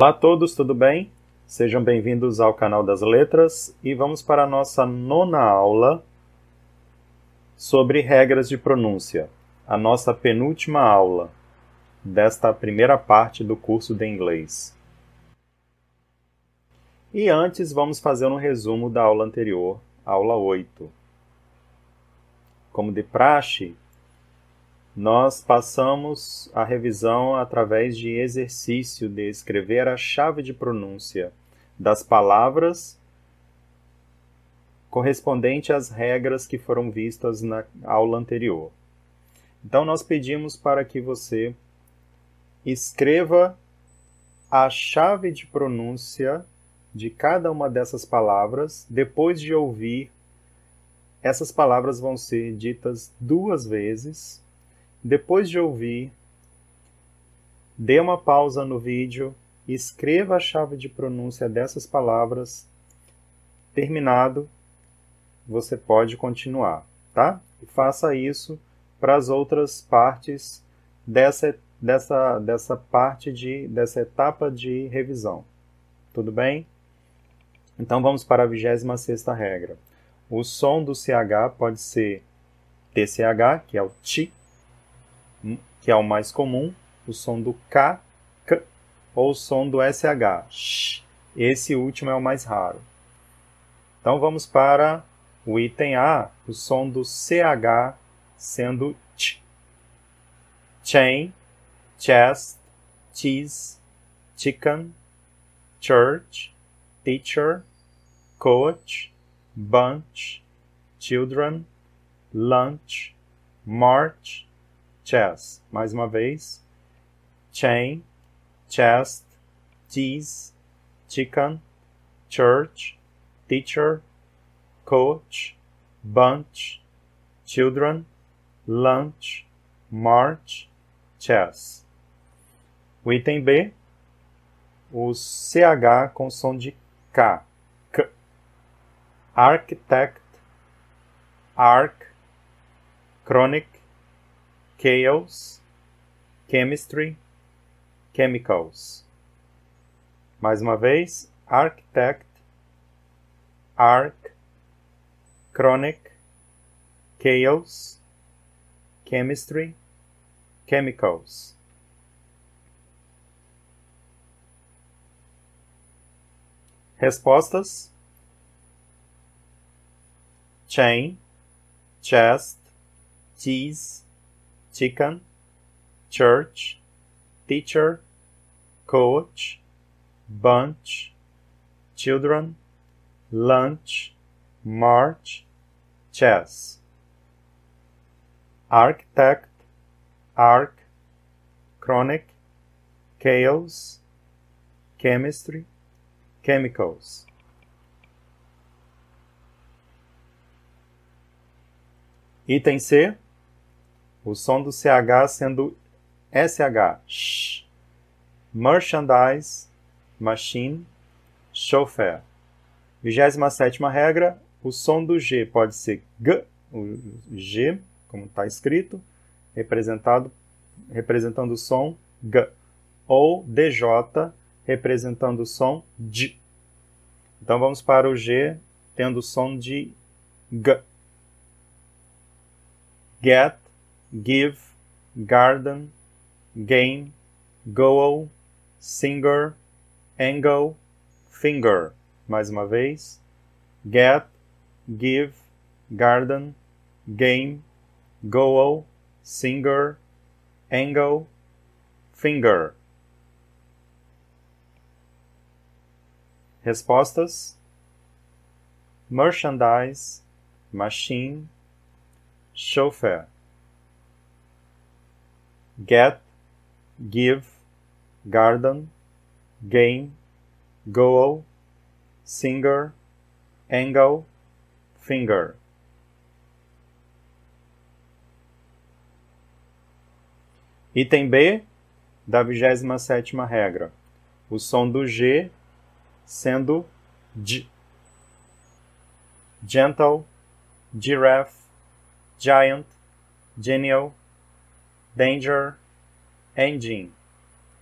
Olá a todos, tudo bem? Sejam bem-vindos ao canal das letras e vamos para a nossa nona aula sobre regras de pronúncia, a nossa penúltima aula desta primeira parte do curso de inglês. E antes vamos fazer um resumo da aula anterior, aula 8. Como de praxe, nós passamos a revisão através de exercício de escrever a chave de pronúncia das palavras correspondente às regras que foram vistas na aula anterior. Então, nós pedimos para que você escreva a chave de pronúncia de cada uma dessas palavras depois de ouvir. Essas palavras vão ser ditas duas vezes depois de ouvir, dê uma pausa no vídeo e escreva a chave de pronúncia dessas palavras. Terminado, você pode continuar, tá? E faça isso para as outras partes dessa, dessa, dessa parte de dessa etapa de revisão. Tudo bem? Então vamos para a 26 regra. O som do CH pode ser TCH, que é o TI, que é o mais comum, o som do K, K ou o som do SH, sh. Esse último é o mais raro. Então vamos para o item A, o som do CH sendo ch. Chain, chest, cheese, chicken, church, teacher, coach, bunch, children, lunch, march, chess. Mais uma vez. Chain, chest, cheese, chicken, church, teacher, coach, bunch, children, lunch, march, chess. O item B, o CH com som de K. K. Architect, arc, chronic, chaos, chemistry, chemicals. Mais uma vez, architect, arc, chronic, chaos, chemistry, chemicals. Respostas: chain, chest, cheese, chicken, church, teacher, coach, bunch, children, lunch, march, chess. Architect, arc, chronic, chaos, chemistry, chemicals. Item C o som do CH sendo SH. Sh. Merchandise, machine, chauffeur. 27 regra, o som do G pode ser G, o G, como está escrito, representado, representando o som G, ou DJ, representando o som D. Então vamos para o G, tendo o som de G. Get, give, garden, game, goal, singer, angle, finger. Mais uma vez. Get, give, garden, game, goal, singer, angle, finger. Respostas: merchandise, machine, chauffeur get, give, garden, game, goal, singer, angle, finger. Item B da 27 regra. O som do G sendo G. Gentle, giraffe, giant, genial, Danger, Engine.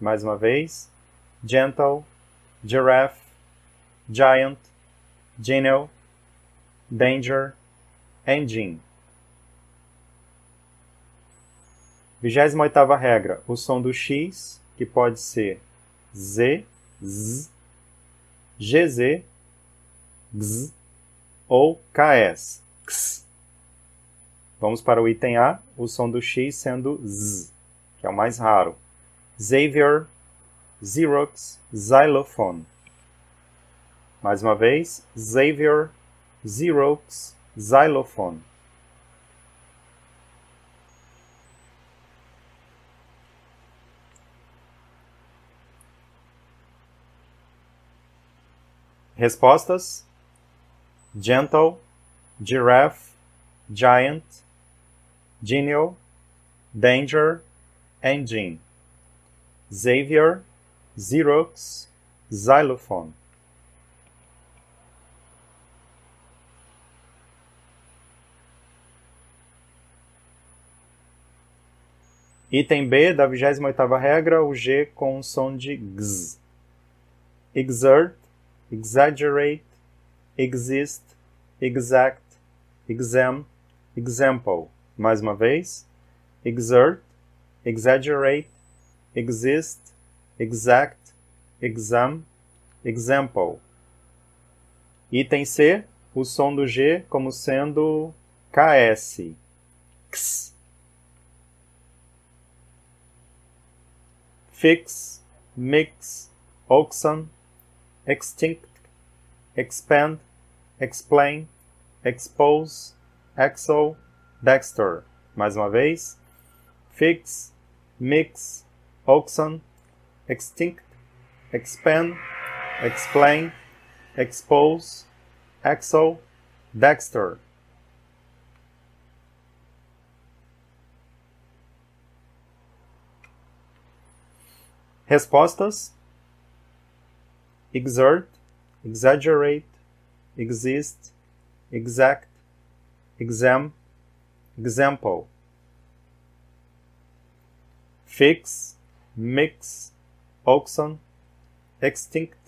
Mais uma vez. gentle, giraffe, giant, genial, danger, engine. 28 regra. O som do X, que pode ser Z, Z, GZ, GZ ou KS. X. Vamos para o item A, o som do X sendo Z, que é o mais raro. Xavier, Xerox, Xylophone. Mais uma vez, Xavier, Xerox, Xylophone. Respostas: Gentle, Giraffe, Giant, Genial, Danger, Engine. Xavier, Xerox, Xylophone. Item B da 28ª regra, o G com o som de X. Exert, exaggerate, exist, exact, exam, example. Mais uma vez. Exert, exaggerate, exist, exact, exam, example. Item C, o som do G como sendo KS. X. Fix, mix, oxen, extinct, expand, explain, expose, exo, dexter. Mais uma vez. Fix, mix, oxen, extinct, expand, explain, expose, exo, dexter. Respostas: exert, exaggerate, exist, exact, exam, example. Fix, mix, oxen, extinct,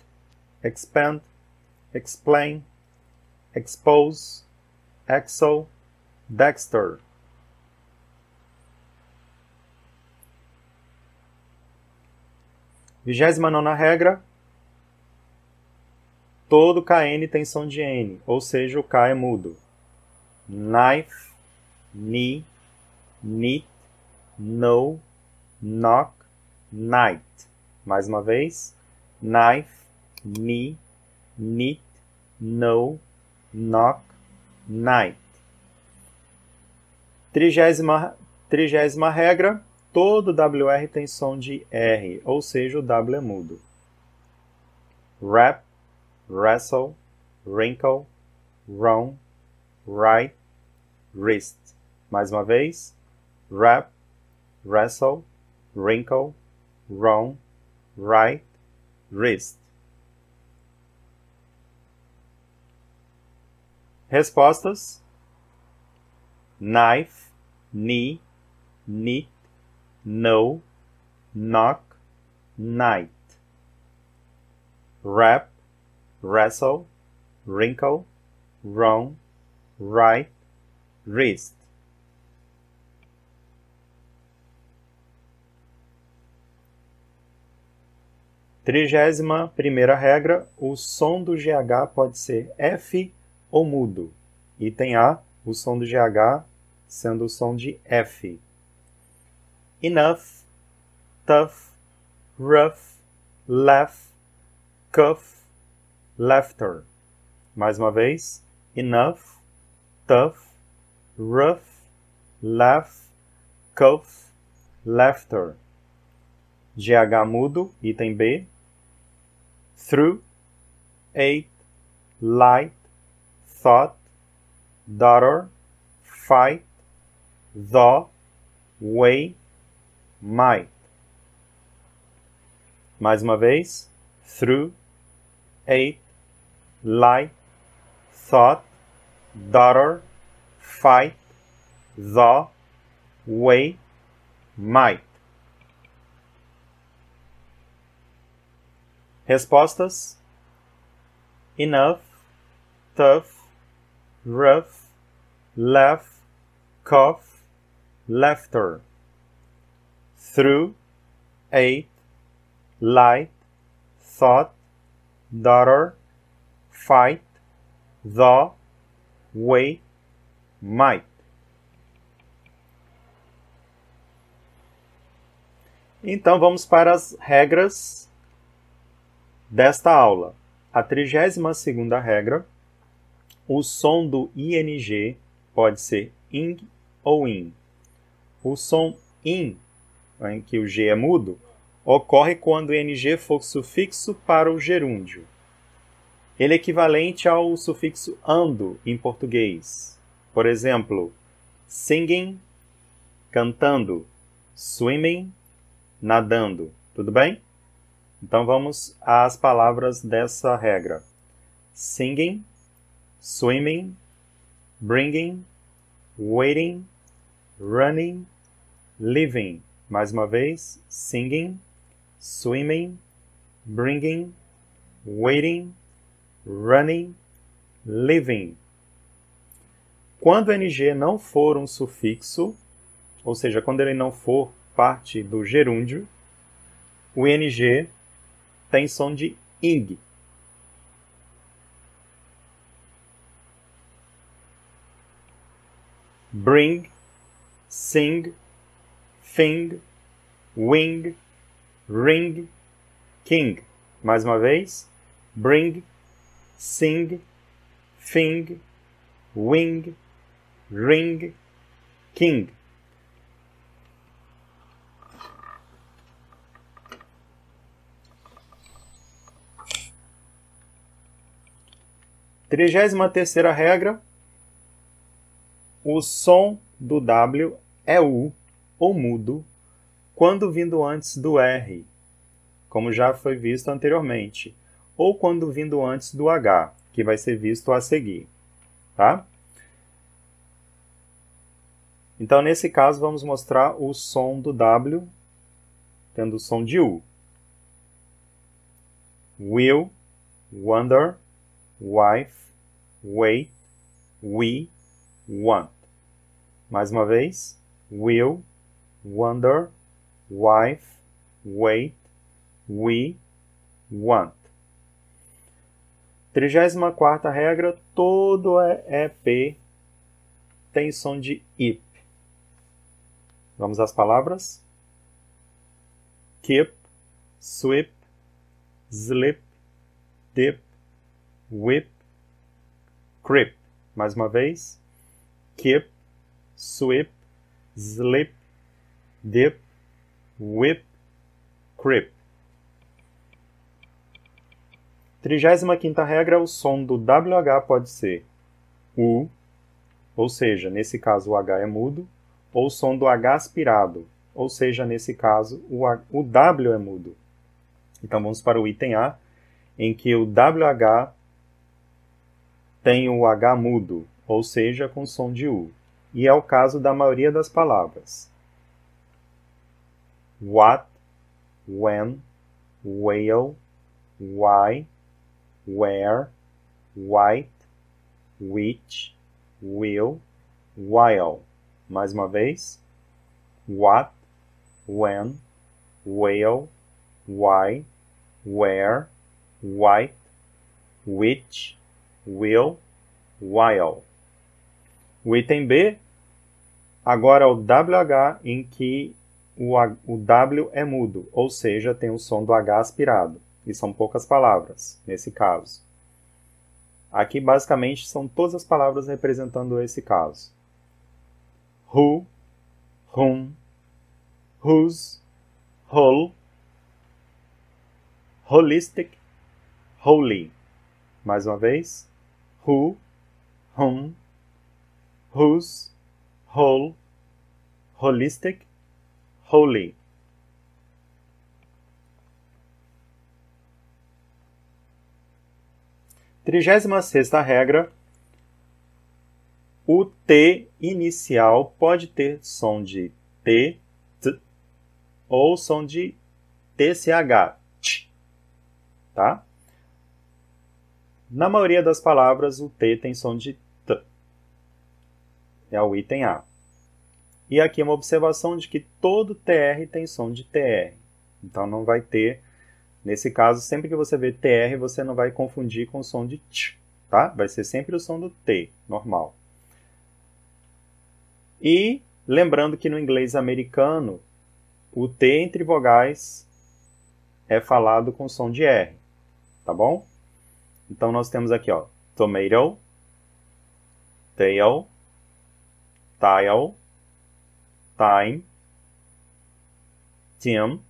expand, explain, expose, exo, dexter. Vigésima nona regra. Todo KN tem som de N, ou seja, o K é mudo. Knife, knee, knit, no, knock, night. Mais uma vez. Knife, knee, knit, no, knock, night. Trigésima, trigésima regra todo WR tem som de R, ou seja, o W é mudo. Rap, wrestle, wrinkle, wrong, right, wrist. Mais uma vez. Rap, wrestle, wrinkle, wrong, right, wrist. Respostas: knife, knee, knit, no, knock, night. Rap, wrestle, wrinkle, wrong, right, wrist. Trigésima primeira regra, o som do GH pode ser F ou mudo. Item A, o som do GH sendo o som de F enough, tough, rough, laugh, cuff, laughter. Mais uma vez. Enough, tough, rough, laugh, cuff, laughter. GH mudo, item B. Through, ate, light, thought, daughter, fight, the, way, might. Mais uma vez. Through, ate, light, thought, daughter, fight, the, way, might. Respostas: enough, tough, rough, laugh, cough, laughter. Through, ate, light, thought, daughter, fight, the, way, might. Então vamos para as regras desta aula. A 32ª regra, o som do ing pode ser ing ou in. O som in, em que o g é mudo, ocorre quando o ing for sufixo para o gerúndio. Ele é equivalente ao sufixo ando em português. Por exemplo, singing, cantando, swimming, nadando. Tudo bem? Então vamos às palavras dessa regra: singing, swimming, bringing, waiting, running, living. Mais uma vez, singing, swimming, bringing, waiting, running, living. Quando o NG não for um sufixo, ou seja, quando ele não for parte do gerúndio, o ING tem som de ing. Bring, sing, thing, wing, ring, king. Mais uma vez. Bring, sing, thing, wing, ring, king. Trigésima terceira regra. O som do W é U ou mudo quando vindo antes do R, como já foi visto anteriormente, ou quando vindo antes do H, que vai ser visto a seguir. Tá? Então, nesse caso, vamos mostrar o som do W tendo o som de U. Will, wonder, wife, wait, we, want. Mais uma vez, will, wonder, wife, wait, we, want. 34 regra, todo EP tem som de IP. Vamos às palavras? Keep, sweep, slip, dip, whip, creep. Mais uma vez. Keep, sweep, slip, dip, whip, creep. 35 regra, o som do WH pode ser U, ou seja, nesse caso o H é mudo, ou o som do H aspirado, ou seja, nesse caso o, H, o W é mudo. Então vamos para o item A, em que o WH tem o H mudo, ou seja, com som de U. E é o caso da maioria das palavras. What, when, whale, why, where, white, which, will, while. Mais uma vez. What, when, whale, why, where, white, which, will, while. O item B, agora o WH em que o, o W é mudo, ou seja, tem o som do H aspirado. E são poucas palavras, nesse caso. Aqui, basicamente, são todas as palavras representando esse caso. Who, whom, whose, whole, holistic, holy. Mais uma vez who, whom, whose, whole, holistic, holy. Trigésima sexta regra. O T inicial pode ter som de T, T ou som de TCH. tá? Na maioria das palavras, o T tem som de T. É o item A. E aqui uma observação de que todo TR tem som de TR. Então não vai ter, nesse caso, sempre que você vê TR, você não vai confundir com o som de T, tá? Vai ser sempre o som do T, normal. E lembrando que no inglês americano, o T entre vogais é falado com som de R, tá bom? Então nós temos aqui, ó, tomato, tail, tile, time, team,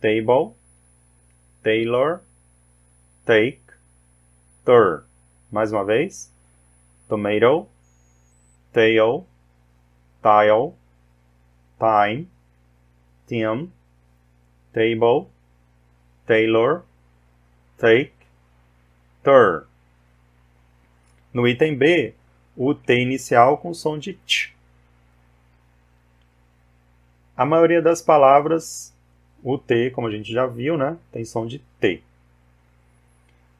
table, tailor, take, tur. Mais uma vez, tomato, tail, tile, time, team, table, tailor, take, No item B, o T inicial com som de T. A maioria das palavras, o T, como a gente já viu, né, tem som de T.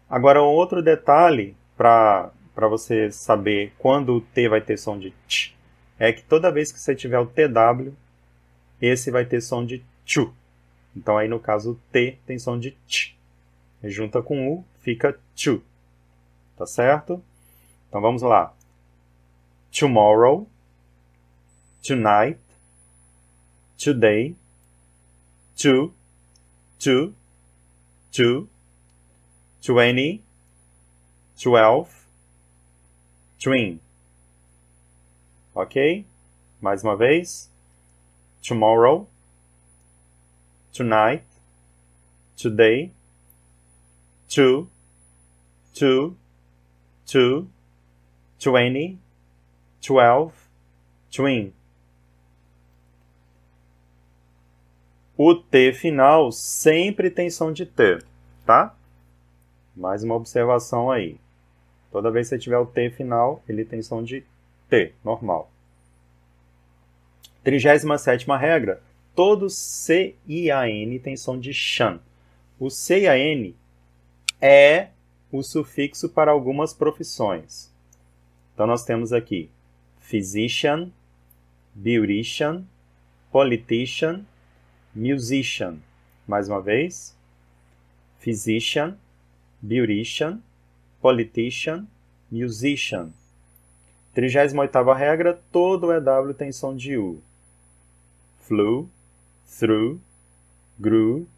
Agora, um outro detalhe para você saber quando o T vai ter som de T é que toda vez que você tiver o TW, esse vai ter som de TCHU. Então aí no caso o T tem som de TCH. Junta com U, fica TCHU. Tá certo? Então vamos lá. Tomorrow, tonight, today, to, to, to, twenty, twelve, twin. Ok? Mais uma vez. Tomorrow, tonight, today, two, two, two, twenty, twelve, twin. O T final sempre tem som de T, tá? Mais uma observação aí. Toda vez que você tiver o T final, ele tem som de T, normal. 37 regra todo C e a N tem som de shan. O C e a N é o sufixo para algumas profissões. Então nós temos aqui physician, beautician, politician, musician. Mais uma vez, physician, beautician, politician, musician. 38ª regra, todo EW tem som de U. Flu, through, grew,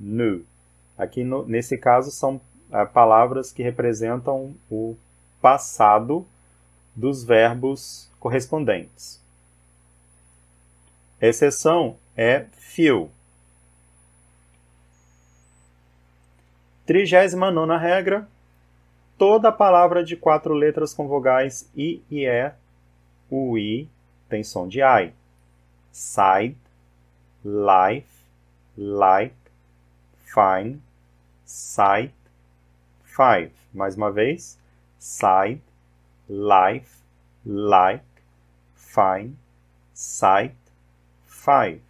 knew. Aqui no, nesse caso são é, palavras que representam o passado dos verbos correspondentes. exceção é few. 39 regra. Toda palavra de quatro letras com vogais I e E, o I tem som de I. Side, life, like, fine, sight, five. Mais uma vez, side, life, like, fine, sight, five.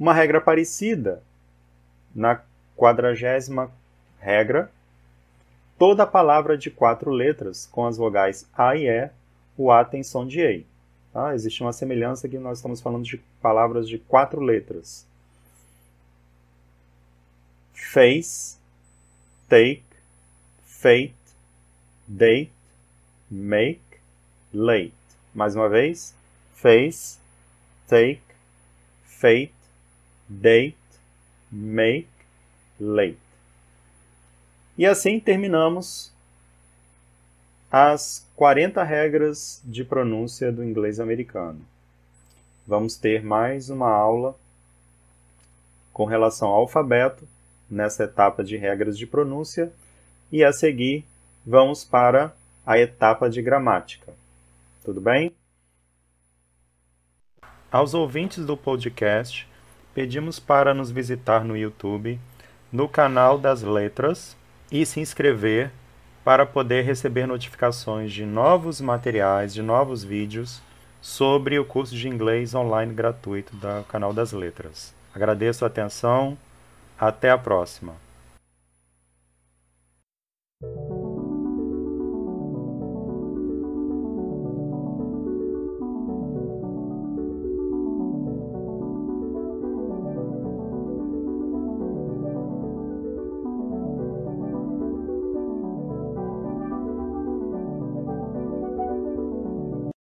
Uma regra parecida na quadragésima regra, toda palavra de quatro letras com as vogais A e E, o A tem som de EI. Tá? Existe uma semelhança que nós estamos falando de palavras de quatro letras. Face, take, fate, date, make, late. Mais uma vez. Face, take, fate, date, make, late. E assim terminamos as 40 regras de pronúncia do inglês americano. Vamos ter mais uma aula com relação ao alfabeto nessa etapa de regras de pronúncia e a seguir vamos para a etapa de gramática. Tudo bem? Aos ouvintes do podcast, pedimos para nos visitar no YouTube, no canal das letras e se inscrever para poder receber notificações de novos materiais, de novos vídeos sobre o curso de inglês online gratuito do canal das letras. Agradeço a atenção, até a próxima.